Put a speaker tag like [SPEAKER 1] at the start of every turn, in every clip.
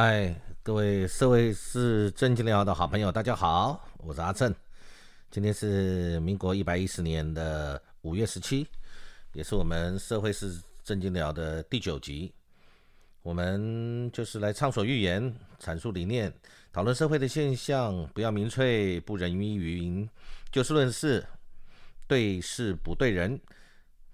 [SPEAKER 1] 嗨，各位社会是正经聊的好朋友，大家好，我是阿正。今天是民国一百一十年的五月十七，也是我们社会是正经聊的第九集。我们就是来畅所欲言，阐述理念，讨论社会的现象，不要民粹，不人云亦云，就事论事，对事不对人，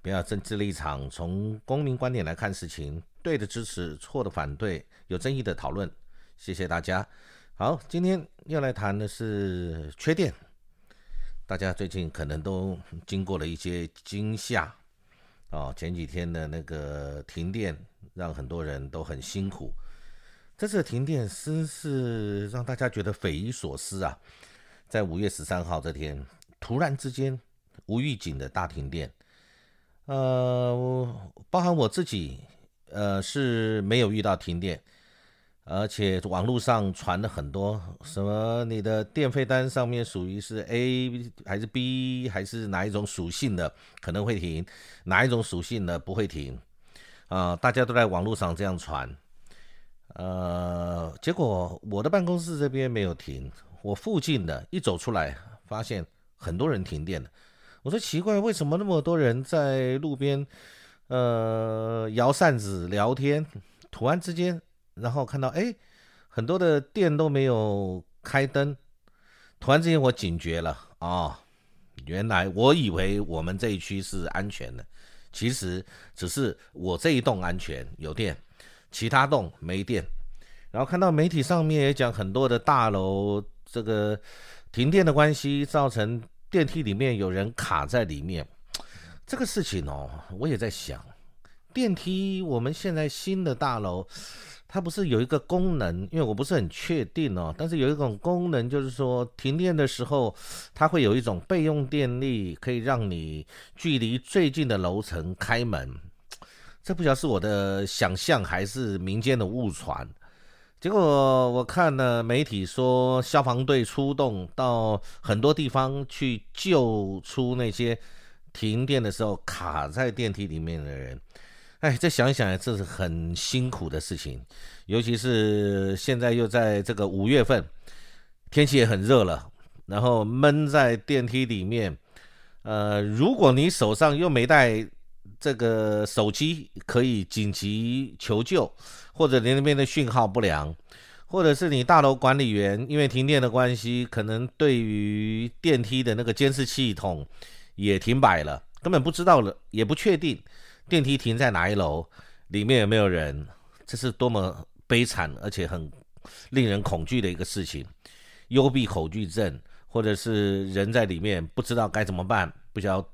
[SPEAKER 1] 不要政治立场，从公民观点来看事情。对的支持，错的反对，有争议的讨论。谢谢大家。好，今天要来谈的是缺电。大家最近可能都经过了一些惊吓哦，前几天的那个停电让很多人都很辛苦。这次停电真是让大家觉得匪夷所思啊！在五月十三号这天，突然之间无预警的大停电，呃，包含我自己。呃，是没有遇到停电，而且网络上传了很多什么你的电费单上面属于是 A 还是 B 还是哪一种属性的可能会停，哪一种属性的不会停啊？大家都在网络上这样传，呃，结果我的办公室这边没有停，我附近的一走出来发现很多人停电了，我说奇怪，为什么那么多人在路边？呃，摇扇子聊天，突然之间，然后看到哎，很多的店都没有开灯，突然之间我警觉了啊，原来我以为我们这一区是安全的，其实只是我这一栋安全有电，其他栋没电。然后看到媒体上面也讲很多的大楼这个停电的关系，造成电梯里面有人卡在里面。这个事情哦，我也在想，电梯我们现在新的大楼，它不是有一个功能？因为我不是很确定哦，但是有一种功能，就是说停电的时候，它会有一种备用电力，可以让你距离最近的楼层开门。这不晓得是我的想象还是民间的误传。结果我看了媒体说，消防队出动到很多地方去救出那些。停电的时候卡在电梯里面的人，哎，再想想，这是很辛苦的事情。尤其是现在又在这个五月份，天气也很热了，然后闷在电梯里面，呃，如果你手上又没带这个手机可以紧急求救，或者你那边的讯号不良，或者是你大楼管理员因为停电的关系，可能对于电梯的那个监视系统。也停摆了，根本不知道了，也不确定电梯停在哪一楼，里面有没有人，这是多么悲惨而且很令人恐惧的一个事情。幽闭恐惧症，或者是人在里面不知道该怎么办，不知道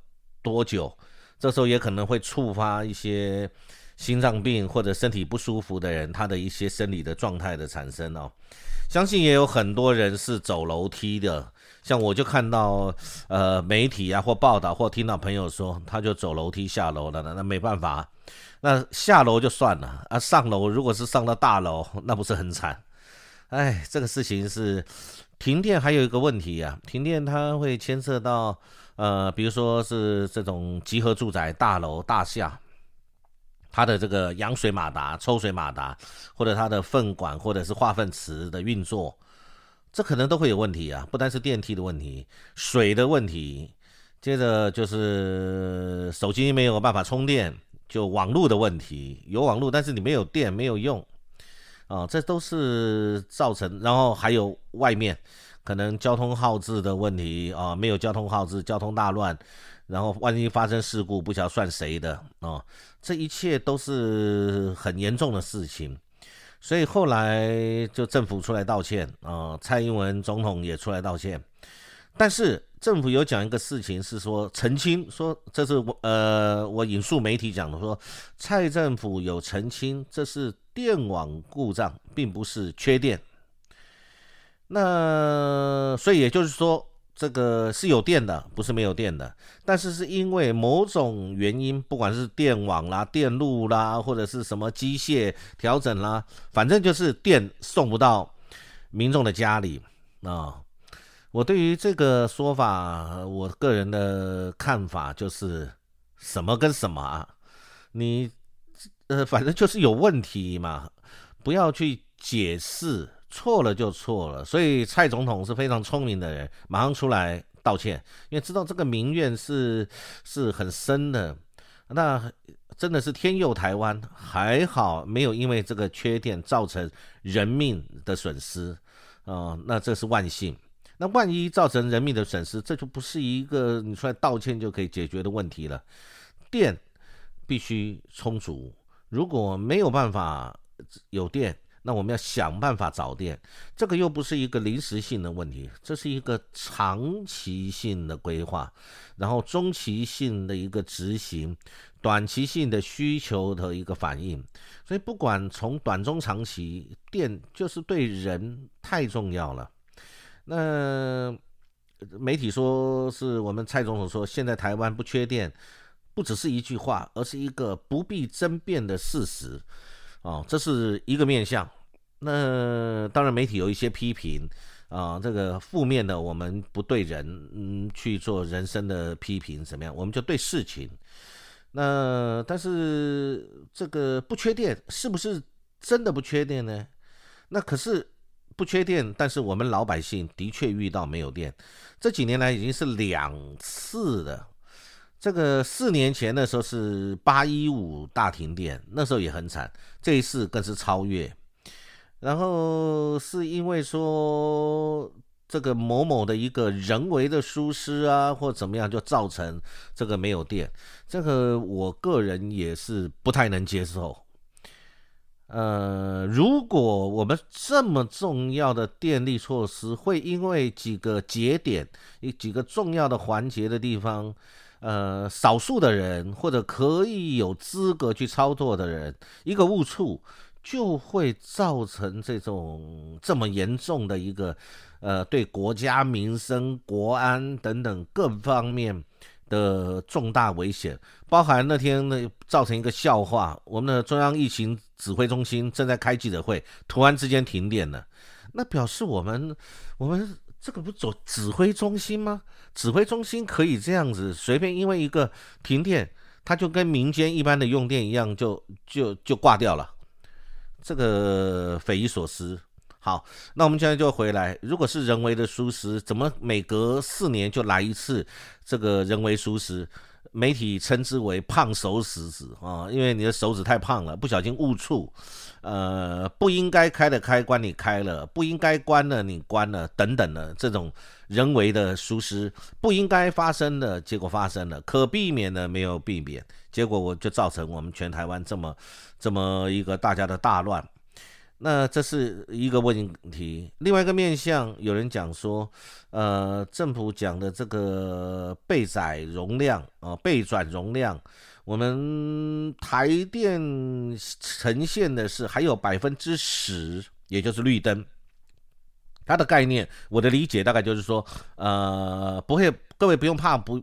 [SPEAKER 1] 多久，这时候也可能会触发一些心脏病或者身体不舒服的人他的一些生理的状态的产生哦。相信也有很多人是走楼梯的。像我就看到，呃，媒体啊或报道或听到朋友说，他就走楼梯下楼了，那那没办法，那下楼就算了啊，上楼如果是上到大楼，那不是很惨？哎，这个事情是停电还有一个问题啊，停电它会牵涉到，呃，比如说是这种集合住宅大楼大厦，它的这个扬水马达、抽水马达，或者它的粪管或者是化粪池的运作。这可能都会有问题啊，不单是电梯的问题，水的问题，接着就是手机没有办法充电，就网络的问题，有网络但是你没有电没有用，啊，这都是造成，然后还有外面可能交通耗资的问题啊，没有交通耗资，交通大乱，然后万一发生事故，不晓得算谁的啊，这一切都是很严重的事情。所以后来就政府出来道歉啊，蔡英文总统也出来道歉，但是政府有讲一个事情是说澄清，说这是我呃我引述媒体讲的，说蔡政府有澄清，这是电网故障，并不是缺电。那所以也就是说。这个是有电的，不是没有电的，但是是因为某种原因，不管是电网啦、电路啦，或者是什么机械调整啦，反正就是电送不到民众的家里啊。我对于这个说法，我个人的看法就是什么跟什么啊，你呃，反正就是有问题嘛，不要去解释，错了就错了。所以蔡总统是非常聪明的人，马上出来道歉，因为知道这个民怨是是很深的。那真的是天佑台湾，还好没有因为这个缺点造成人命的损失啊，那这是万幸。那万一造成人命的损失，这就不是一个你出来道歉就可以解决的问题了。电必须充足，如果没有办法有电。那我们要想办法找电，这个又不是一个临时性的问题，这是一个长期性的规划，然后中期性的一个执行，短期性的需求的一个反应。所以不管从短中长期，电就是对人太重要了。那媒体说是我们蔡总统说，现在台湾不缺电，不只是一句话，而是一个不必争辩的事实。哦，这是一个面相。那当然，媒体有一些批评啊，这个负面的，我们不对人嗯去做人生的批评，怎么样？我们就对事情。那但是这个不缺电，是不是真的不缺电呢？那可是不缺电，但是我们老百姓的确遇到没有电，这几年来已经是两次的。这个四年前的时候是八一五大停电，那时候也很惨。这一次更是超越，然后是因为说这个某某的一个人为的疏失啊，或怎么样，就造成这个没有电。这个我个人也是不太能接受。呃，如果我们这么重要的电力措施，会因为几个节点、一几个重要的环节的地方。呃，少数的人或者可以有资格去操作的人，一个误触就会造成这种这么严重的一个呃，对国家民生、国安等等各方面的重大危险。包含那天呢，造成一个笑话，我们的中央疫情指挥中心正在开记者会，突然之间停电了，那表示我们我们。这个不走指挥中心吗？指挥中心可以这样子随便，因为一个停电，它就跟民间一般的用电一样，就就就挂掉了，这个匪夷所思。好，那我们现在就回来，如果是人为的疏失，怎么每隔四年就来一次这个人为疏失？媒体称之为“胖手指”指啊，因为你的手指太胖了，不小心误触，呃，不应该开的开关你开了，不应该关的你关了，等等的这种人为的疏失，不应该发生的结果发生了，可避免的没有避免，结果我就造成我们全台湾这么这么一个大家的大乱。那这是一个问题，另外一个面向，有人讲说，呃，政府讲的这个备载容量啊，备转容量，我们台电呈现的是还有百分之十，也就是绿灯。它的概念，我的理解大概就是说，呃，不会，各位不用怕不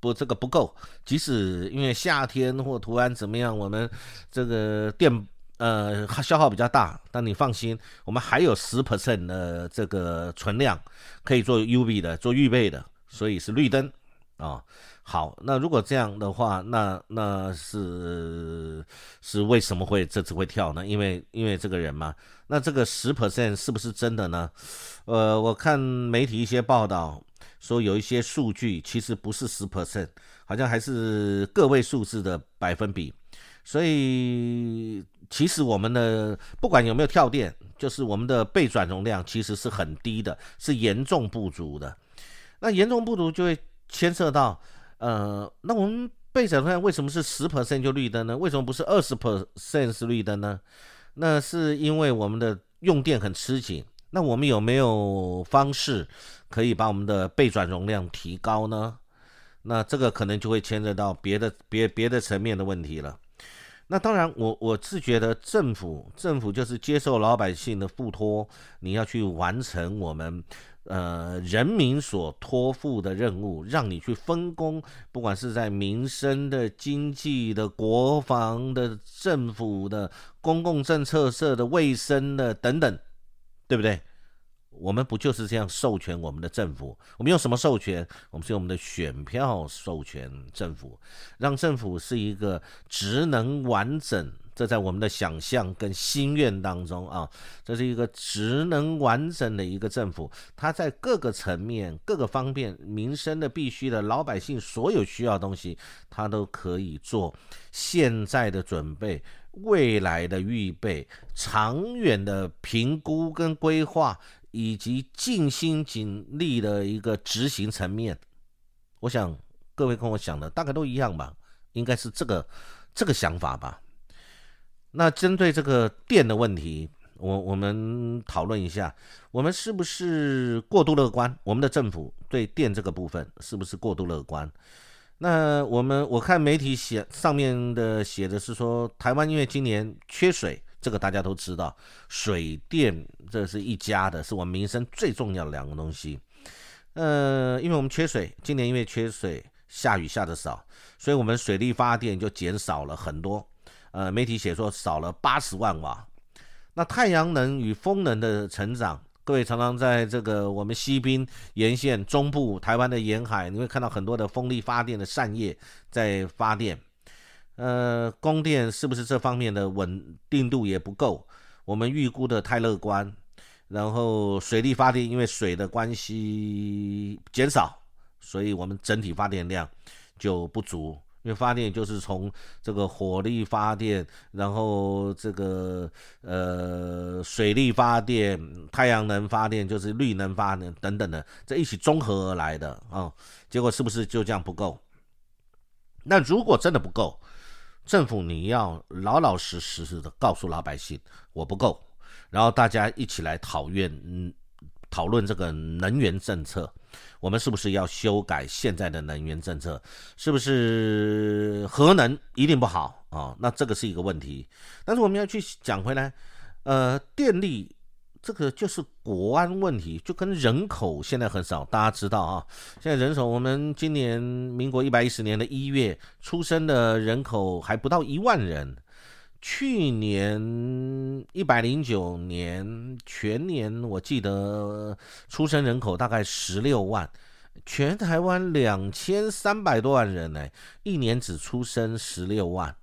[SPEAKER 1] 不这个不够，即使因为夏天或突然怎么样，我们这个电。呃，消耗比较大，但你放心，我们还有十 percent 的这个存量可以做 U V 的，做预备的，所以是绿灯啊。好，那如果这样的话，那那是是为什么会这次会跳呢？因为因为这个人嘛，那这个十 percent 是不是真的呢？呃，我看媒体一些报道说有一些数据其实不是十 percent，好像还是个位数字的百分比，所以。其实我们的不管有没有跳电，就是我们的备转容量其实是很低的，是严重不足的。那严重不足就会牵涉到，呃，那我们备转容量为什么是十 percent 就绿灯呢？为什么不是二十 percent 是绿灯呢？那是因为我们的用电很吃紧。那我们有没有方式可以把我们的备转容量提高呢？那这个可能就会牵涉到别的别别的层面的问题了。那当然，我我是觉得政府政府就是接受老百姓的付托，你要去完成我们呃人民所托付的任务，让你去分工，不管是在民生的、经济的、国防的、政府的、公共政策设的、卫生的等等，对不对？我们不就是这样授权我们的政府？我们用什么授权？我们是用我们的选票授权政府，让政府是一个职能完整、这在我们的想象跟心愿当中啊，这是一个职能完整的一个政府，它在各个层面、各个方面，民生的必须的，老百姓所有需要的东西，它都可以做现在的准备、未来的预备、长远的评估跟规划，以及尽心尽力的一个执行层面。我想各位跟我想的大概都一样吧，应该是这个这个想法吧。那针对这个电的问题，我我们讨论一下，我们是不是过度乐观？我们的政府对电这个部分是不是过度乐观？那我们我看媒体写上面的写的是说，台湾因为今年缺水，这个大家都知道，水电这是一家的，是我们民生最重要的两个东西。呃，因为我们缺水，今年因为缺水，下雨下的少，所以我们水力发电就减少了很多。呃，媒体写说少了八十万瓦。那太阳能与风能的成长，各位常常在这个我们西滨沿线、中部台湾的沿海，你会看到很多的风力发电的扇叶在发电。呃，供电是不是这方面的稳定度也不够？我们预估的太乐观。然后水力发电，因为水的关系减少，所以我们整体发电量就不足。因为发电就是从这个火力发电，然后这个呃水力发电、太阳能发电，就是绿能发电等等的，这一起综合而来的啊。结果是不是就这样不够？那如果真的不够，政府你要老老实实实的告诉老百姓，我不够，然后大家一起来讨论，嗯，讨论这个能源政策。我们是不是要修改现在的能源政策？是不是核能一定不好啊？那这个是一个问题。但是我们要去讲回来，呃，电力这个就是国安问题，就跟人口现在很少。大家知道啊，现在人手，我们今年民国一百一十年的一月出生的人口还不到一万人。去年一百零九年全年，我记得出生人口大概十六万，全台湾两千三百多万人呢，一年只出生十六万，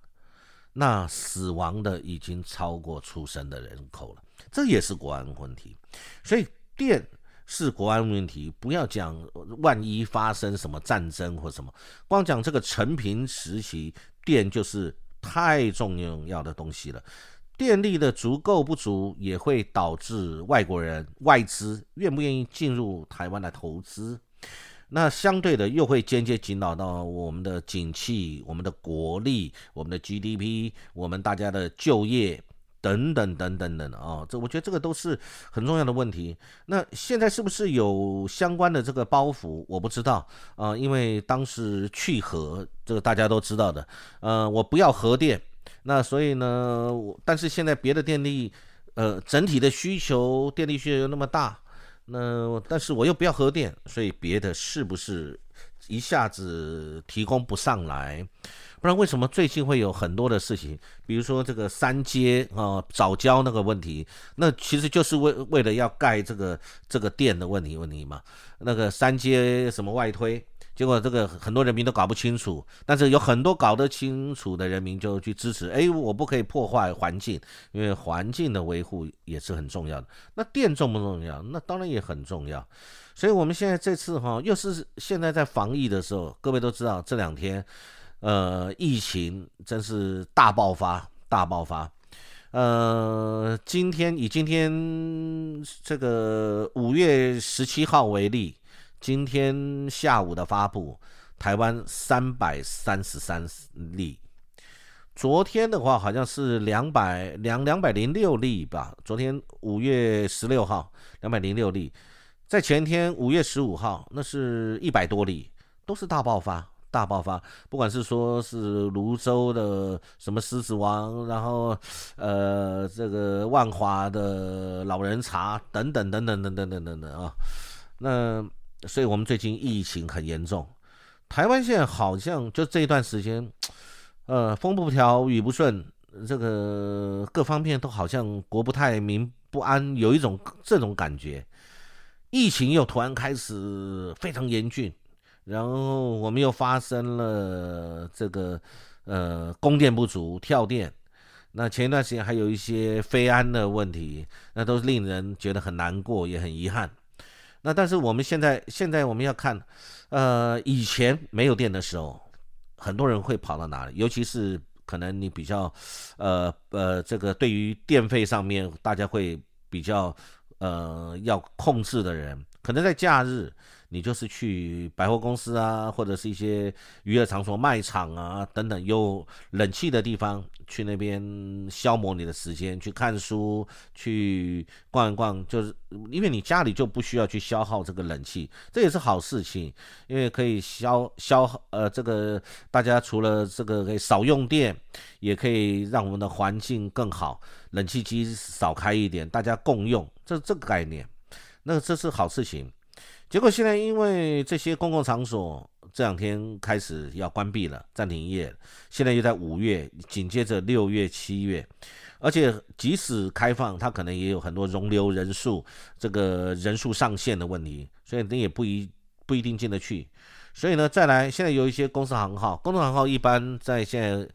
[SPEAKER 1] 那死亡的已经超过出生的人口了，这也是国安问题。所以电是国安问题，不要讲万一发生什么战争或什么，光讲这个成平时期电就是。太重要的东西了，电力的足够不足也会导致外国人外资愿不愿意进入台湾来投资，那相对的又会间接紧扰到我们的景气、我们的国力、我们的 GDP、我们大家的就业。等等等等等啊，这我觉得这个都是很重要的问题。那现在是不是有相关的这个包袱？我不知道啊，因为当时去核，这个大家都知道的。呃，我不要核电，那所以呢，但是现在别的电力，呃，整体的需求电力需求又那么大，那但是我又不要核电，所以别的是不是一下子提供不上来？不然为什么最近会有很多的事情？比如说这个三阶啊，早教那个问题，那其实就是为为了要盖这个这个电的问题问题嘛。那个三阶什么外推，结果这个很多人民都搞不清楚，但是有很多搞得清楚的人民就去支持。哎，我不可以破坏环境，因为环境的维护也是很重要的。那电重不重要？那当然也很重要。所以我们现在这次哈，又是现在在防疫的时候，各位都知道这两天。呃，疫情真是大爆发，大爆发。呃，今天以今天这个五月十七号为例，今天下午的发布，台湾三百三十三例。昨天的话好像是两百两两百零六例吧。昨天五月十六号两百零六例，在前天五月十五号那是一百多例，都是大爆发。大爆发，不管是说是泸州的什么狮子王，然后呃这个万华的老人茶等等等等等等等等等啊，那所以我们最近疫情很严重，台湾现在好像就这一段时间，呃风不调雨不顺，这个各方面都好像国不太民不安，有一种这种感觉，疫情又突然开始非常严峻。然后我们又发生了这个呃供电不足、跳电，那前一段时间还有一些非安的问题，那都令人觉得很难过，也很遗憾。那但是我们现在现在我们要看，呃，以前没有电的时候，很多人会跑到哪里？尤其是可能你比较，呃呃，这个对于电费上面，大家会比较呃要控制的人，可能在假日。你就是去百货公司啊，或者是一些娱乐场所、卖场啊等等有冷气的地方，去那边消磨你的时间，去看书，去逛一逛，就是因为你家里就不需要去消耗这个冷气，这也是好事情，因为可以消消耗呃这个大家除了这个可以少用电，也可以让我们的环境更好，冷气机少开一点，大家共用，这这个概念，那这是好事情。结果现在因为这些公共场所这两天开始要关闭了，暂停营业，现在又在五月，紧接着六月、七月，而且即使开放，它可能也有很多容留人数、这个人数上限的问题，所以你也不一不一定进得去。所以呢，再来，现在有一些公司行号，公司行号一般在现在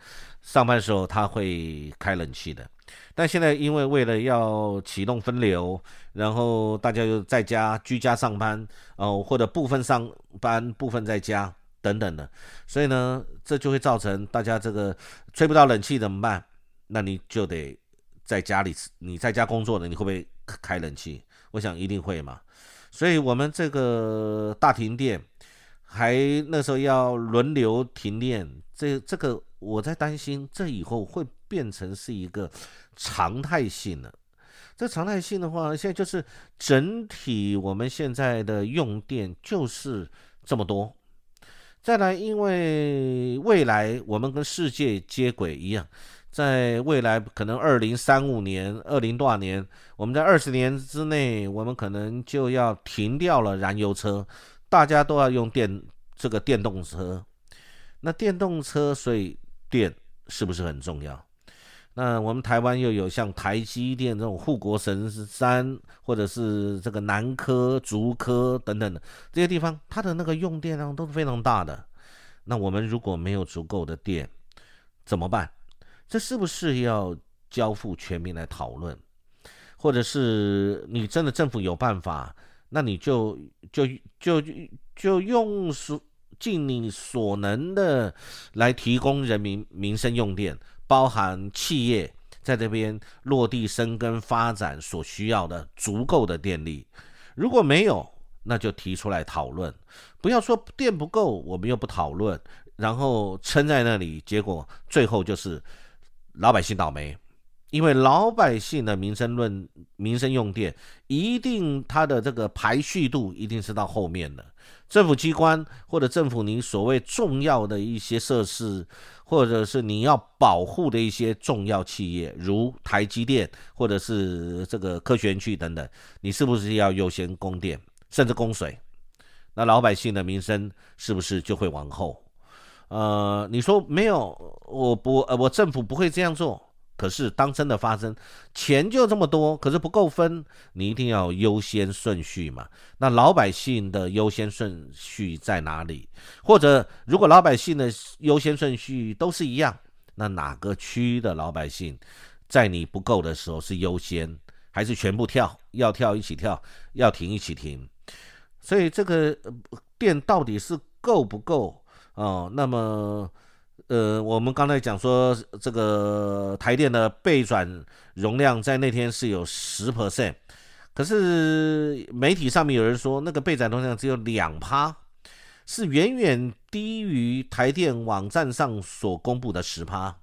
[SPEAKER 1] 上班的时候，他会开冷气的。但现在因为为了要启动分流，然后大家又在家居家上班，哦，或者部分上班，部分在家等等的，所以呢，这就会造成大家这个吹不到冷气怎么办？那你就得在家里，你在家工作的，你会不会开冷气？我想一定会嘛。所以我们这个大停电，还那时候要轮流停电，这这个我在担心，这以后会变成是一个。常态性的，这常态性的话，现在就是整体我们现在的用电就是这么多。再来，因为未来我们跟世界接轨一样，在未来可能二零三五年、二零多少年，我们在二十年之内，我们可能就要停掉了燃油车，大家都要用电这个电动车。那电动车，所以电是不是很重要？那我们台湾又有像台积电这种护国神山，或者是这个南科、竹科等等的这些地方，它的那个用电量都是非常大的。那我们如果没有足够的电，怎么办？这是不是要交付全民来讨论？或者是你真的政府有办法，那你就就就就用所尽你所能的来提供人民民生用电。包含企业在这边落地生根发展所需要的足够的电力，如果没有，那就提出来讨论。不要说电不够，我们又不讨论，然后撑在那里，结果最后就是老百姓倒霉。因为老百姓的民生论、民生用电，一定它的这个排序度一定是到后面的。政府机关或者政府您所谓重要的一些设施。或者是你要保护的一些重要企业，如台积电，或者是这个科学园区等等，你是不是要优先供电，甚至供水？那老百姓的民生是不是就会往后？呃，你说没有，我不，呃，我政府不会这样做。可是，当真的发生，钱就这么多，可是不够分，你一定要优先顺序嘛？那老百姓的优先顺序在哪里？或者，如果老百姓的优先顺序都是一样，那哪个区的老百姓在你不够的时候是优先，还是全部跳？要跳一起跳，要停一起停？所以，这个电到底是够不够哦？那么。呃，我们刚才讲说，这个台电的备转容量在那天是有十 percent，可是媒体上面有人说，那个备转容量只有两趴，是远远低于台电网站上所公布的十趴。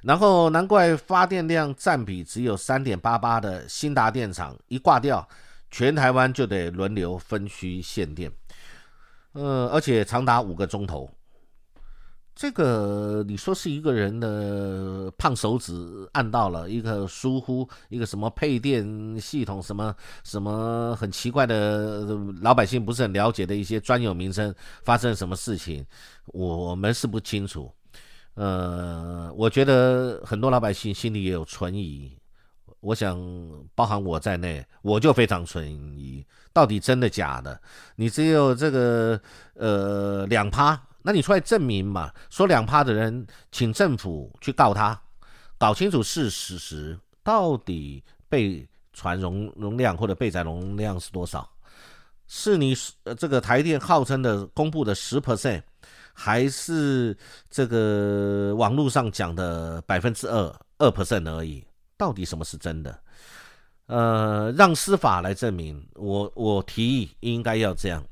[SPEAKER 1] 然后难怪发电量占比只有三点八八的新达电厂一挂掉，全台湾就得轮流分区限电，呃，而且长达五个钟头。这个你说是一个人的胖手指按到了一个疏忽，一个什么配电系统，什么什么很奇怪的，老百姓不是很了解的一些专有名称，发生什么事情，我们是不清楚。呃，我觉得很多老百姓心里也有存疑，我想包含我在内，我就非常存疑，到底真的假的？你只有这个呃两趴。那你出来证明嘛？说两趴的人，请政府去告他，搞清楚事实时，到底被传容容量或者被载容量是多少？是你这个台电号称的公布的十 percent，还是这个网络上讲的百分之二二 percent 而已？到底什么是真的？呃，让司法来证明。我我提议应该要这样，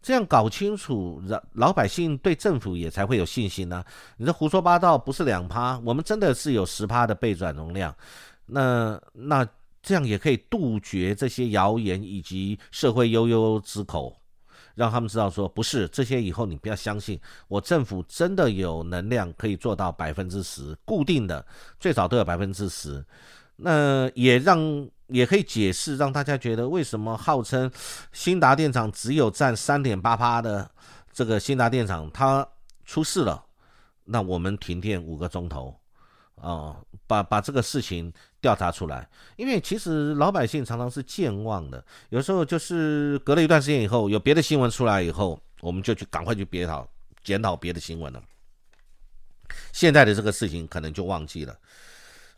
[SPEAKER 1] 这样搞清楚，让老百姓对政府也才会有信心呢。你这胡说八道，不是两趴，我们真的是有十趴的备转容量。那那这样也可以杜绝这些谣言以及社会悠悠之口，让他们知道说不是这些以后你不要相信，我政府真的有能量可以做到百分之十固定的，最少都有百分之十。那也让。也可以解释，让大家觉得为什么号称新达电厂只有占三点八趴的这个新达电厂它出事了，那我们停电五个钟头啊，把把这个事情调查出来。因为其实老百姓常常是健忘的，有时候就是隔了一段时间以后，有别的新闻出来以后，我们就去赶快去别讨检讨别的新闻了。现在的这个事情可能就忘记了。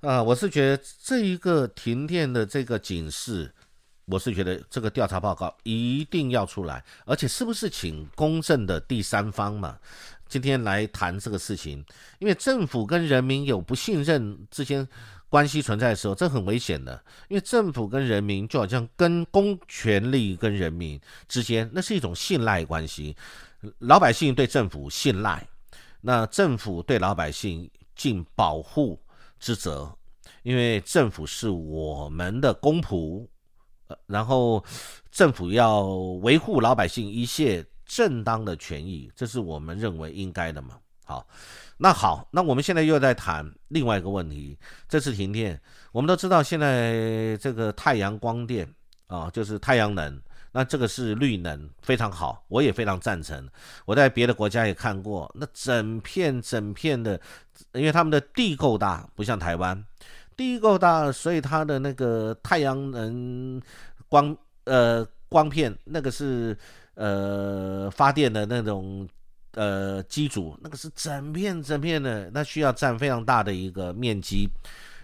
[SPEAKER 1] 啊，我是觉得这一个停电的这个警示，我是觉得这个调查报告一定要出来，而且是不是请公正的第三方嘛？今天来谈这个事情，因为政府跟人民有不信任之间关系存在的时候，这很危险的。因为政府跟人民就好像跟公权力跟人民之间，那是一种信赖关系，老百姓对政府信赖，那政府对老百姓尽保护。之责，因为政府是我们的公仆，呃，然后政府要维护老百姓一切正当的权益，这是我们认为应该的嘛。好，那好，那我们现在又在谈另外一个问题，这次停电，我们都知道现在这个太阳光电啊，就是太阳能。那这个是绿能，非常好，我也非常赞成。我在别的国家也看过，那整片整片的，因为他们的地够大，不像台湾，地够大，所以它的那个太阳能光呃光片，那个是呃发电的那种呃机组，那个是整片整片的，那需要占非常大的一个面积。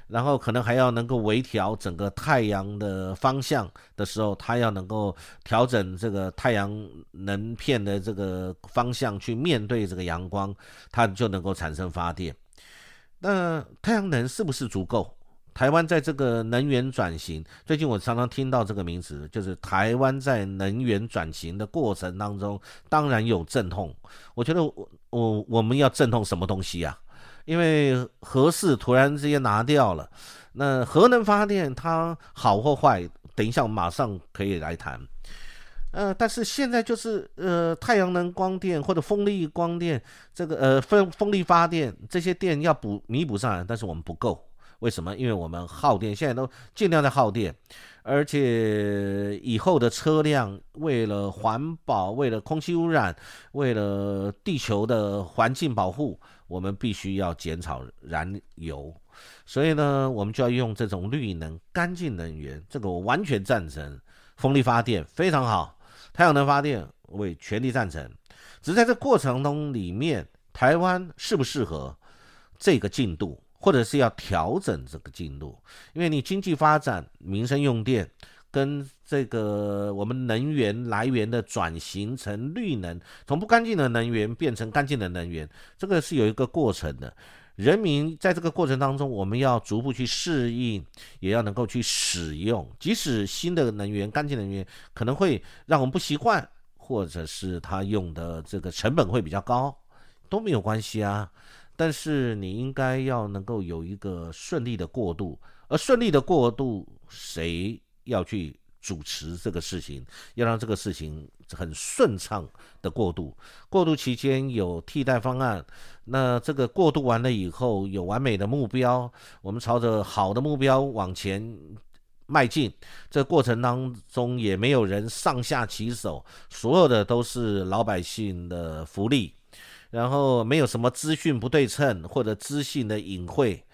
[SPEAKER 1] 然后可能还要能够微调整个太阳的方向的时候，它要能够调整这个太阳能片的这个方向去面对这个阳光，它就能够产生发电。那太阳能是不是足够？台湾在这个能源转型，最近我常常听到这个名词，就是台湾在能源转型的过程当中，当然有阵痛。我觉得我我我们要阵痛什么东西呀？因为核四突然之间拿掉了，那核能发电它好或坏，等一下我们马上可以来谈。呃，但是现在就是呃太阳能光电或者风力光电，这个呃风风力发电这些电要补弥补上来，但是我们不够。为什么？因为我们耗电，现在都尽量在耗电，而且以后的车辆为了环保、为了空气污染、为了地球的环境保护。我们必须要减少燃油，所以呢，我们就要用这种绿能、干净能源。这个我完全赞成，风力发电非常好，太阳能发电我也全力赞成。只是在这过程中里面，台湾适不适合这个进度，或者是要调整这个进度？因为你经济发展、民生用电。跟这个我们能源来源的转型成绿能，从不干净的能源变成干净的能源，这个是有一个过程的。人民在这个过程当中，我们要逐步去适应，也要能够去使用。即使新的能源、干净能源可能会让我们不习惯，或者是它用的这个成本会比较高，都没有关系啊。但是你应该要能够有一个顺利的过渡，而顺利的过渡谁？要去主持这个事情，要让这个事情很顺畅的过渡。过渡期间有替代方案，那这个过渡完了以后有完美的目标，我们朝着好的目标往前迈进。这过程当中也没有人上下其手，所有的都是老百姓的福利，然后没有什么资讯不对称或者资讯的隐晦。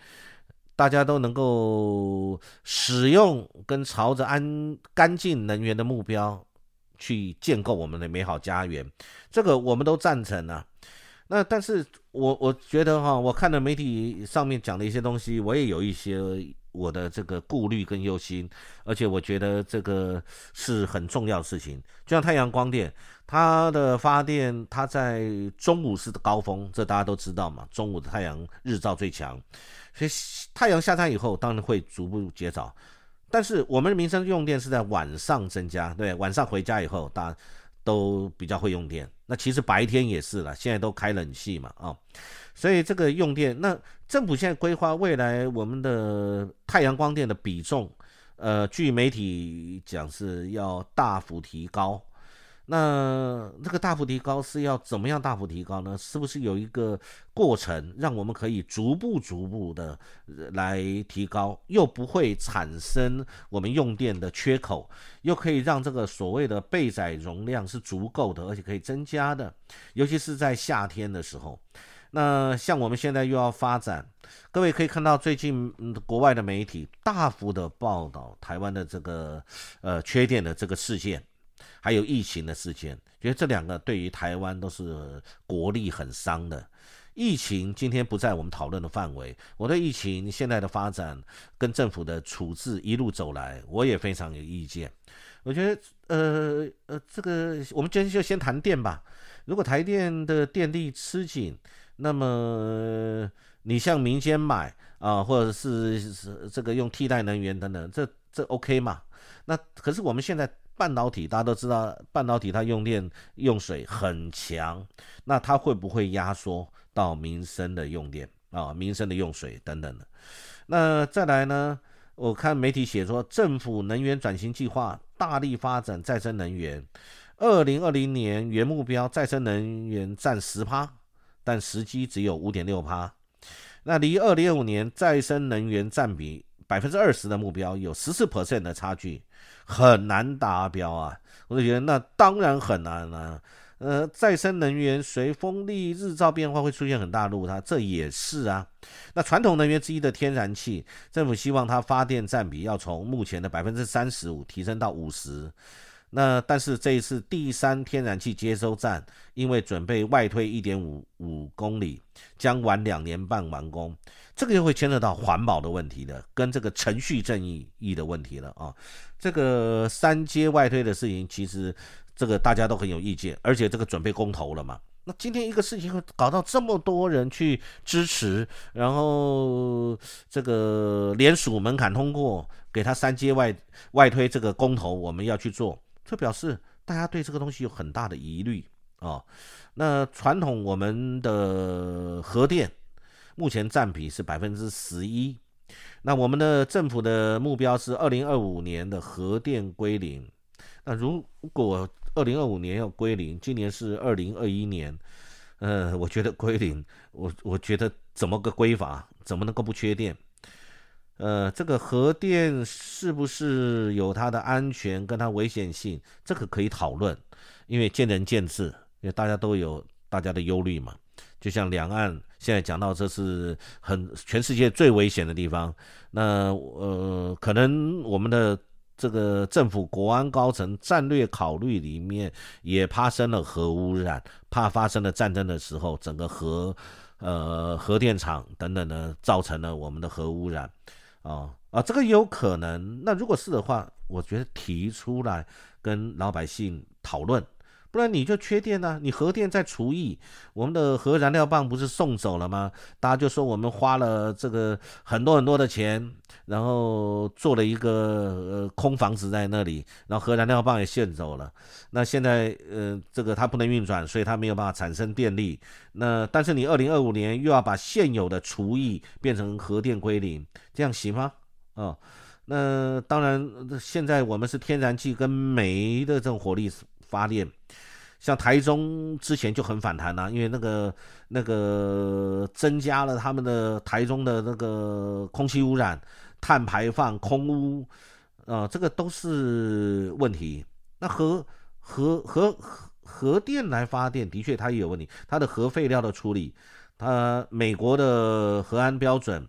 [SPEAKER 1] 大家都能够使用跟朝着安干净能源的目标去建构我们的美好家园，这个我们都赞成啊。那但是我我觉得哈，我看了媒体上面讲的一些东西，我也有一些我的这个顾虑跟忧心，而且我觉得这个是很重要的事情。就像太阳光电，它的发电它在中午是高峰，这大家都知道嘛，中午的太阳日照最强，所以太阳下山以后当然会逐步减少。但是我们的民生用电是在晚上增加，对，晚上回家以后大家都比较会用电。那其实白天也是了，现在都开冷气嘛，啊，所以这个用电，那政府现在规划未来我们的太阳光电的比重，呃，据媒体讲是要大幅提高。那这个大幅提高是要怎么样大幅提高呢？是不是有一个过程，让我们可以逐步逐步的来提高，又不会产生我们用电的缺口，又可以让这个所谓的备载容量是足够的，而且可以增加的，尤其是在夏天的时候。那像我们现在又要发展，各位可以看到最近嗯国外的媒体大幅的报道台湾的这个呃缺电的这个事件。还有疫情的事件，觉得这两个对于台湾都是国力很伤的。疫情今天不在我们讨论的范围。我对疫情现在的发展跟政府的处置一路走来，我也非常有意见。我觉得，呃呃，这个我们今天就先谈电吧。如果台电的电力吃紧，那么你向民间买啊，或者是是这个用替代能源等等，这这 OK 嘛？那可是我们现在。半导体大家都知道，半导体它用电用水很强，那它会不会压缩到民生的用电啊、民生的用水等等的？那再来呢？我看媒体写说，政府能源转型计划大力发展再生能源，二零二零年原目标再生能源占十趴，但实际只有五点六趴，那离二零二五年再生能源占比百分之二十的目标有十四 percent 的差距。很难达标啊！我就觉得那当然很难了。呃，再生能源随风力、日照变化会出现很大的落差，这也是啊。那传统能源之一的天然气，政府希望它发电占比要从目前的百分之三十五提升到五十。那但是这一次第三天然气接收站因为准备外推一点五五公里，将晚两年半完工。这个又会牵扯到环保的问题的，跟这个程序正义义的问题了啊。这个三阶外推的事情，其实这个大家都很有意见，而且这个准备公投了嘛。那今天一个事情会搞到这么多人去支持，然后这个联署门槛通过，给他三阶外外推这个公投，我们要去做，这表示大家对这个东西有很大的疑虑啊。那传统我们的核电。目前占比是百分之十一，那我们的政府的目标是二零二五年的核电归零。那如果二零二五年要归零，今年是二零二一年，呃，我觉得归零，我我觉得怎么个归法？怎么能够不缺电？呃，这个核电是不是有它的安全跟它危险性？这个可以讨论，因为见仁见智，因为大家都有大家的忧虑嘛。就像两岸现在讲到，这是很全世界最危险的地方。那呃，可能我们的这个政府国安高层战略考虑里面也发生了核污染，怕发生了战争的时候，整个核呃核电厂等等呢，造成了我们的核污染啊啊，这个有可能。那如果是的话，我觉得提出来跟老百姓讨论。不然你就缺电呢？你核电在除役，我们的核燃料棒不是送走了吗？大家就说我们花了这个很多很多的钱，然后做了一个呃空房子在那里，然后核燃料棒也献走了。那现在呃这个它不能运转，所以它没有办法产生电力。那但是你二零二五年又要把现有的除役变成核电归零，这样行吗？啊，那当然现在我们是天然气跟煤的这种火力。发电，像台中之前就很反弹呐，因为那个那个增加了他们的台中的那个空气污染、碳排放、空污，啊，这个都是问题。那核核核核核电来发电，的确它也有问题，它的核废料的处理，它美国的核安标准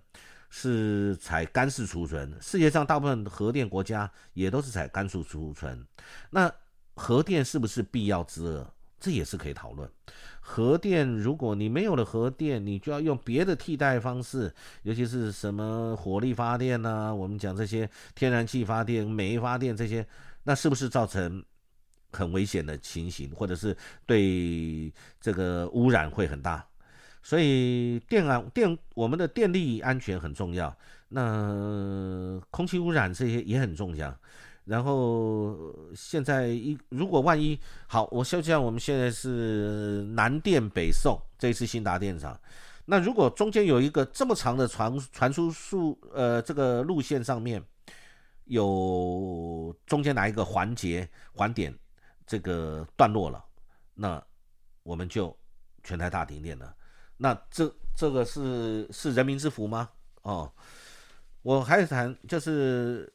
[SPEAKER 1] 是采干式储存，世界上大部分核电国家也都是采干式储存，那。核电是不是必要之恶？这也是可以讨论。核电，如果你没有了核电，你就要用别的替代方式，尤其是什么火力发电呐，我们讲这些天然气发电、煤发电这些，那是不是造成很危险的情形，或者是对这个污染会很大？所以电安电我们的电力安全很重要，那空气污染这些也很重要。然后现在一如果万一好，我就像我们现在是南电北送，这一次新达电厂，那如果中间有一个这么长的传传输数，呃，这个路线上面有中间哪一个环节环点这个段落了，那我们就全台大停电了。那这这个是是人民之福吗？哦，我还是谈就是。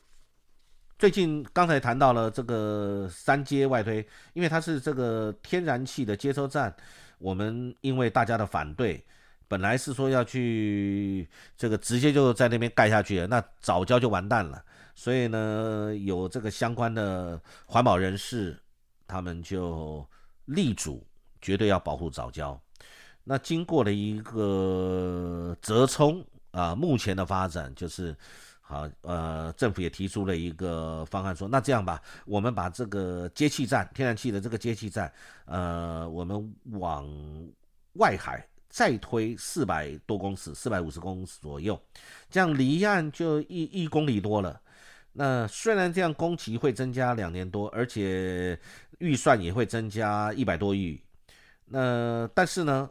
[SPEAKER 1] 最近刚才谈到了这个三阶外推，因为它是这个天然气的接收站，我们因为大家的反对，本来是说要去这个直接就在那边盖下去，那早教就完蛋了。所以呢，有这个相关的环保人士，他们就力主绝对要保护早教。那经过了一个折冲啊，目前的发展就是。好，呃，政府也提出了一个方案，说那这样吧，我们把这个接气站，天然气的这个接气站，呃，我们往外海再推四百多公尺，四百五十公尺左右，这样离岸就一一公里多了。那虽然这样工期会增加两年多，而且预算也会增加一百多亿，那但是呢，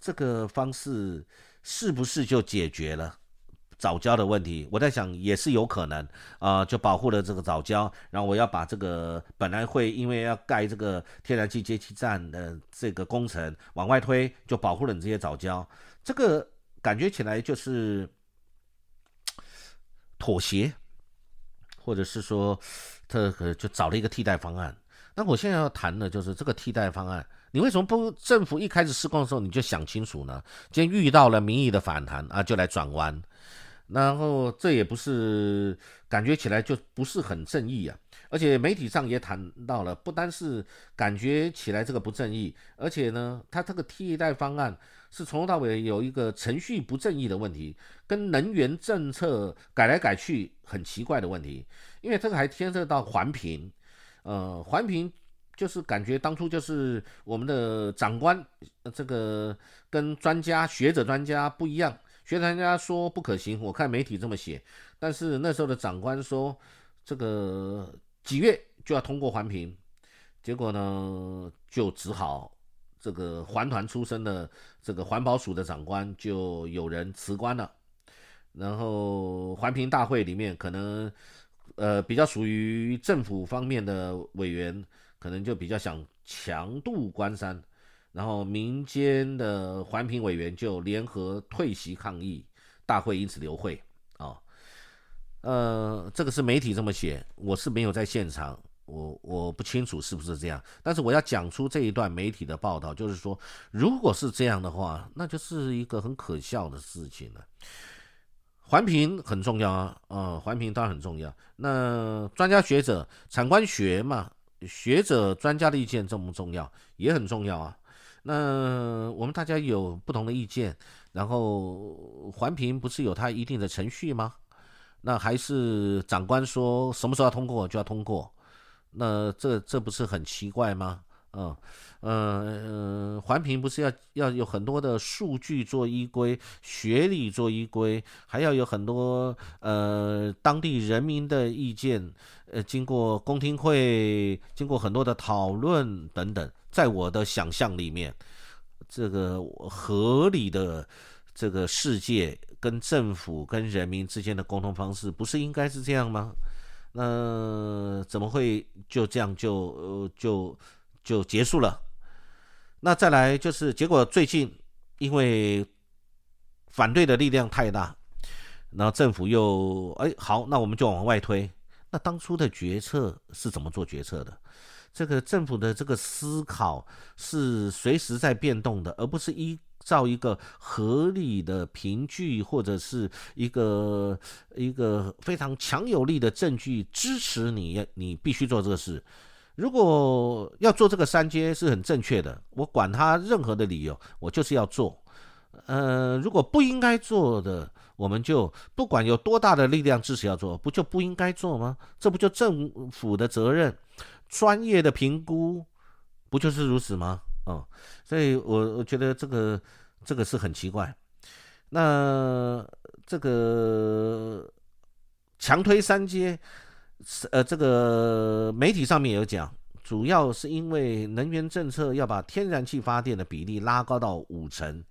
[SPEAKER 1] 这个方式是不是就解决了？早教的问题，我在想也是有可能啊，就保护了这个早教，然后我要把这个本来会因为要盖这个天然气接气站的这个工程往外推，就保护了你这些早教，这个感觉起来就是 妥协，或者是说这个就找了一个替代方案。那我现在要谈的就是这个替代方案，你为什么不政府一开始施工的时候你就想清楚呢？今天遇到了民意的反弹啊，就来转弯。然后这也不是感觉起来就不是很正义啊，而且媒体上也谈到了，不单是感觉起来这个不正义，而且呢，它这个替代方案是从头到尾有一个程序不正义的问题，跟能源政策改来改去很奇怪的问题，因为这个还牵涉到环评，呃，环评就是感觉当初就是我们的长官这个跟专家学者专家不一样。学专家说不可行，我看媒体这么写，但是那时候的长官说这个几月就要通过环评，结果呢就只好这个环团出身的这个环保署的长官就有人辞官了，然后环评大会里面可能呃比较属于政府方面的委员，可能就比较想强渡关山。然后民间的环评委员就联合退席抗议，大会因此流会啊。呃，这个是媒体这么写，我是没有在现场，我我不清楚是不是这样。但是我要讲出这一段媒体的报道，就是说，如果是这样的话，那就是一个很可笑的事情了。环评很重要啊，呃，环评当然很重要。那专家学者、产官学嘛，学者专家的意见重不重要？也很重要啊。那我们大家有不同的意见，然后环评不是有它一定的程序吗？那还是长官说什么时候要通过就要通过，那这这不是很奇怪吗？嗯嗯，环评不是要要有很多的数据做依归，学理做依归，还要有很多呃当地人民的意见，呃，经过公听会，经过很多的讨论等等。在我的想象里面，这个合理的这个世界跟政府跟人民之间的沟通方式，不是应该是这样吗？那怎么会就这样就就就结束了？那再来就是结果，最近因为反对的力量太大，然后政府又哎好，那我们就往外推。那当初的决策是怎么做决策的？这个政府的这个思考是随时在变动的，而不是依照一个合理的凭据或者是一个一个非常强有力的证据支持你，你必须做这个事。如果要做这个三阶是很正确的，我管他任何的理由，我就是要做。呃，如果不应该做的，我们就不管有多大的力量支持要做，不就不应该做吗？这不就政府的责任？专业的评估不就是如此吗？哦，所以我我觉得这个这个是很奇怪。那这个强推三阶，呃，这个媒体上面有讲，主要是因为能源政策要把天然气发电的比例拉高到五成。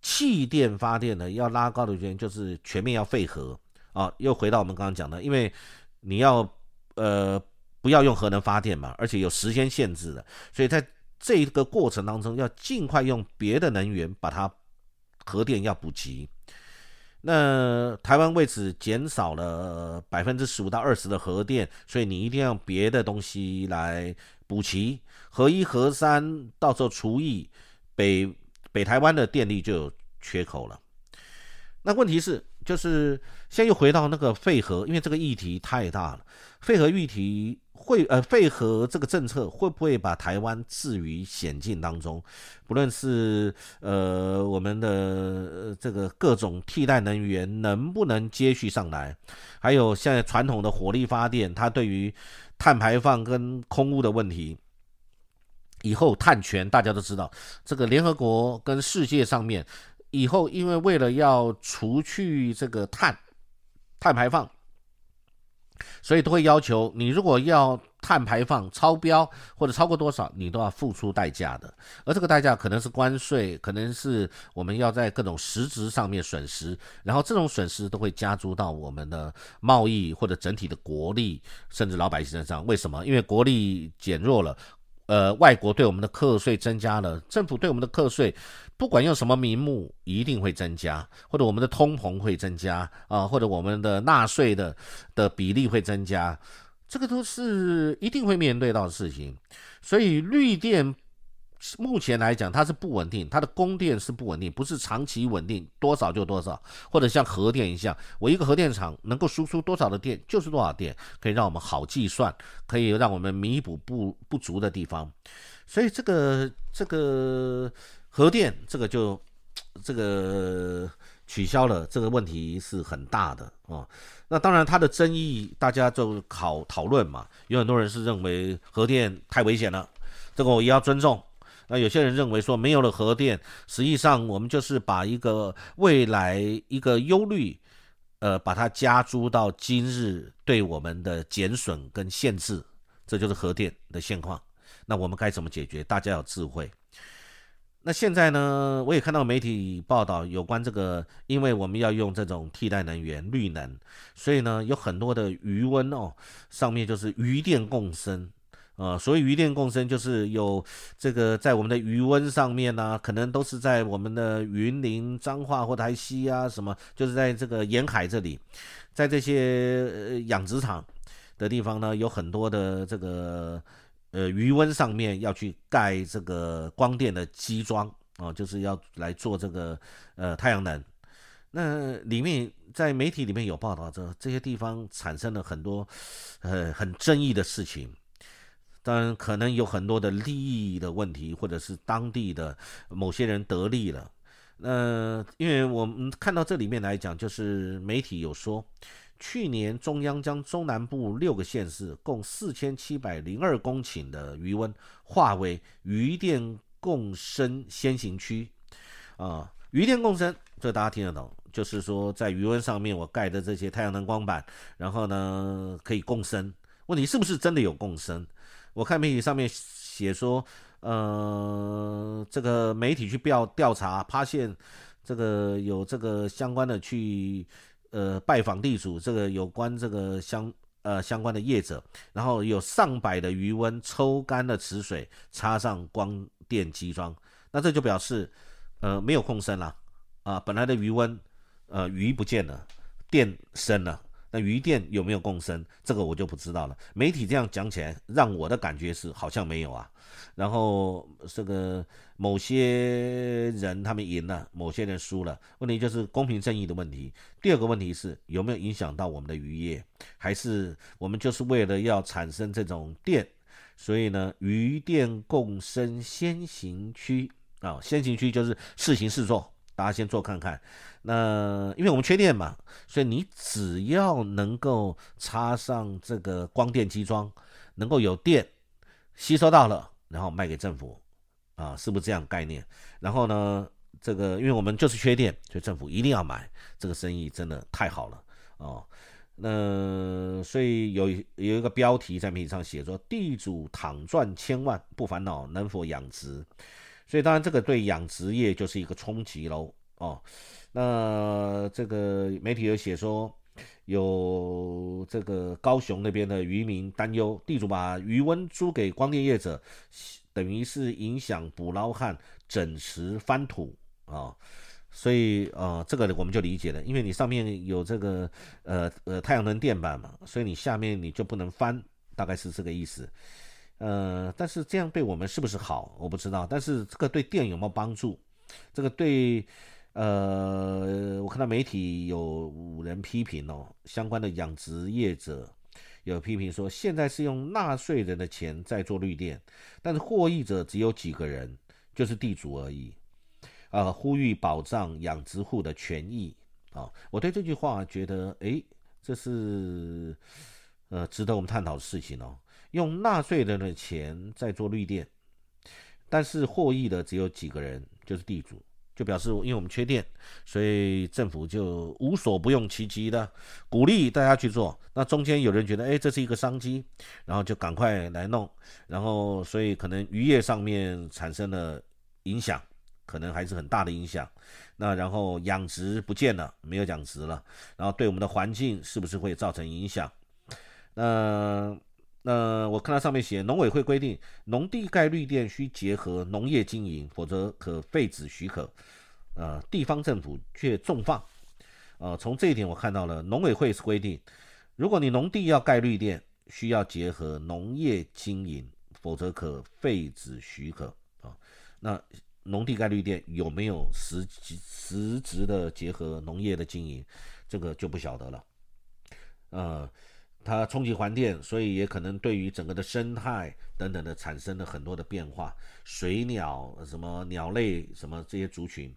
[SPEAKER 1] 气电发电呢，要拉高的原因就是全面要废核啊，又回到我们刚刚讲的，因为你要呃不要用核能发电嘛，而且有时间限制的，所以在这个过程当中要尽快用别的能源把它核电要补齐。那台湾为此减少了百分之十五到二十的核电，所以你一定要别的东西来补齐，核一核三到时候除以北。北台湾的电力就有缺口了，那问题是，就是现在又回到那个废核，因为这个议题太大了，废核议题会呃废核这个政策会不会把台湾置于险境当中？不论是呃我们的这个各种替代能源能不能接续上来，还有现在传统的火力发电，它对于碳排放跟空污的问题。以后碳权大家都知道，这个联合国跟世界上面，以后因为为了要除去这个碳碳排放，所以都会要求你如果要碳排放超标或者超过多少，你都要付出代价的。而这个代价可能是关税，可能是我们要在各种实质上面损失，然后这种损失都会加诸到我们的贸易或者整体的国力，甚至老百姓身上。为什么？因为国力减弱了。呃，外国对我们的课税增加了，政府对我们的课税，不管用什么名目，一定会增加，或者我们的通膨会增加啊，或者我们的纳税的的比例会增加，这个都是一定会面对到的事情，所以绿电。目前来讲，它是不稳定，它的供电是不稳定，不是长期稳定，多少就多少，或者像核电一样，我一个核电厂能够输出多少的电就是多少电，可以让我们好计算，可以让我们弥补不不足的地方。所以这个这个核电这个就这个取消了，这个问题是很大的哦。那当然，它的争议大家就讨讨论嘛，有很多人是认为核电太危险了，这个我也要尊重。那有些人认为说没有了核电，实际上我们就是把一个未来一个忧虑，呃，把它加诸到今日对我们的减损跟限制，这就是核电的现况。那我们该怎么解决？大家有智慧。那现在呢，我也看到媒体报道有关这个，因为我们要用这种替代能源绿能，所以呢，有很多的余温哦，上面就是余电共生。呃，所谓余电共生，就是有这个在我们的余温上面呢，可能都是在我们的云林、彰化或台西啊，什么，就是在这个沿海这里，在这些呃养殖场的地方呢，有很多的这个呃余温上面要去盖这个光电的机装啊，就是要来做这个呃太阳能。那里面在媒体里面有报道，这这些地方产生了很多呃很争议的事情。当然，可能有很多的利益的问题，或者是当地的某些人得利了。那因为我们看到这里面来讲，就是媒体有说，去年中央将中南部六个县市共四千七百零二公顷的余温划为余电共生先行区。啊，余电共生，这大家听得懂，就是说在余温上面我盖的这些太阳能光板，然后呢可以共生。问题是不是真的有共生？我看媒体上面写说，呃，这个媒体去调调查，发现这个有这个相关的去呃拜访地主，这个有关这个相呃相关的业者，然后有上百的余温抽干了池水，插上光电机装，那这就表示呃没有共生了啊，本来的余温呃鱼不见了，电生了。那余电有没有共生？这个我就不知道了。媒体这样讲起来，让我的感觉是好像没有啊。然后这个某些人他们赢了，某些人输了，问题就是公平正义的问题。第二个问题是有没有影响到我们的渔业？还是我们就是为了要产生这种电，所以呢，余电共生先行区啊，先行区就是试行试做，大家先做看看。那因为我们缺电嘛，所以你只要能够插上这个光电机装，能够有电吸收到了，然后卖给政府啊，是不是这样概念？然后呢，这个因为我们就是缺电，所以政府一定要买，这个生意真的太好了哦。那所以有有一个标题在媒体上写说，地主躺赚千万不烦恼能否养殖，所以当然这个对养殖业就是一个冲击喽哦。那这个媒体有写说，有这个高雄那边的渔民担忧，地主把渔温租给光电业者，等于是影响捕捞和整池翻土啊。所以，呃，这个我们就理解了，因为你上面有这个，呃呃，太阳能电板嘛，所以你下面你就不能翻，大概是这个意思。呃，但是这样对我们是不是好，我不知道。但是这个对电有没有帮助？这个对，呃，我看到媒体有人批评哦，相关的养殖业者有批评说，现在是用纳税人的钱在做绿电，但是获益者只有几个人，就是地主而已。呃，呼吁保障养殖户的权益啊！我对这句话觉得，哎，这是呃值得我们探讨的事情哦。用纳税人的钱在做绿电，但是获益的只有几个人，就是地主，就表示因为我们缺电，所以政府就无所不用其极的鼓励大家去做。那中间有人觉得，哎，这是一个商机，然后就赶快来弄，然后所以可能渔业上面产生了影响。可能还是很大的影响，那然后养殖不见了，没有养殖了，然后对我们的环境是不是会造成影响？那那我看到上面写，农委会规定，农地盖绿电需结合农业经营，否则可废止许可。呃，地方政府却重放。呃，从这一点我看到了，农委会是规定，如果你农地要盖绿电，需要结合农业经营，否则可废止许可。啊，那。农地盖绿电有没有实实质的结合农业的经营，这个就不晓得了。呃，它冲击环电，所以也可能对于整个的生态等等的产生了很多的变化，水鸟什么鸟类什么这些族群，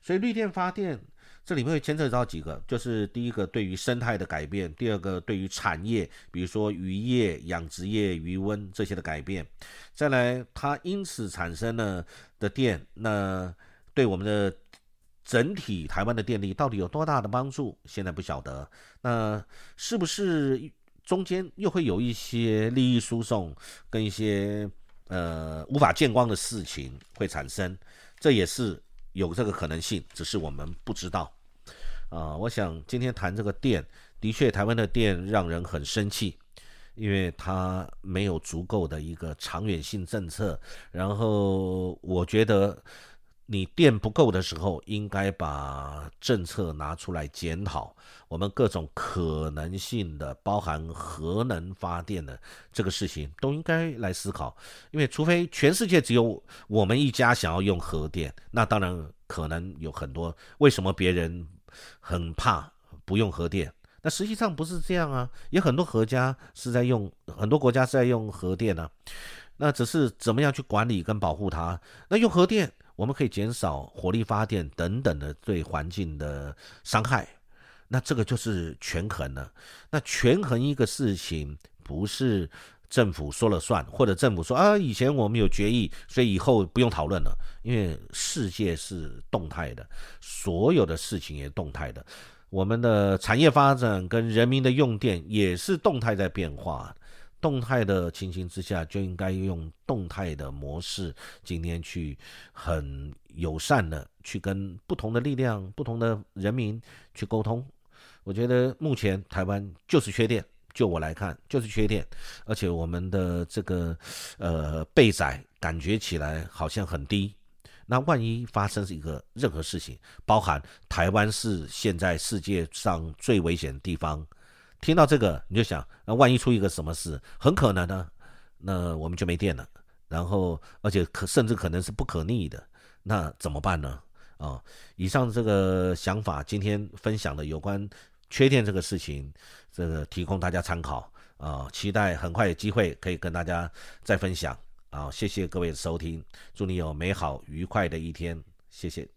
[SPEAKER 1] 所以绿电发电。这里面会牵扯到几个，就是第一个对于生态的改变，第二个对于产业，比如说渔业、养殖业、渔温这些的改变，再来它因此产生了的电，那对我们的整体台湾的电力到底有多大的帮助？现在不晓得。那是不是中间又会有一些利益输送跟一些呃无法见光的事情会产生？这也是。有这个可能性，只是我们不知道。啊，我想今天谈这个电，的确台湾的电让人很生气，因为它没有足够的一个长远性政策。然后我觉得。你电不够的时候，应该把政策拿出来检讨，我们各种可能性的，包含核能发电的这个事情，都应该来思考。因为除非全世界只有我们一家想要用核电，那当然可能有很多。为什么别人很怕不用核电？那实际上不是这样啊，有很多国家是在用，很多国家是在用核电呢。那只是怎么样去管理跟保护它？那用核电。我们可以减少火力发电等等的对环境的伤害，那这个就是权衡了。那权衡一个事情，不是政府说了算，或者政府说啊，以前我们有决议，所以以后不用讨论了。因为世界是动态的，所有的事情也动态的，我们的产业发展跟人民的用电也是动态在变化。动态的情形之下，就应该用动态的模式，今天去很友善的去跟不同的力量、不同的人民去沟通。我觉得目前台湾就是缺电，就我来看就是缺电，而且我们的这个呃备载感觉起来好像很低。那万一发生一个任何事情，包含台湾是现在世界上最危险的地方。听到这个，你就想，那万一出一个什么事，很可能呢，那我们就没电了。然后，而且可甚至可能是不可逆的，那怎么办呢？啊，以上这个想法，今天分享的有关缺电这个事情，这个提供大家参考。啊，期待很快有机会可以跟大家再分享啊！谢谢各位的收听，祝你有美好愉快的一天，谢谢。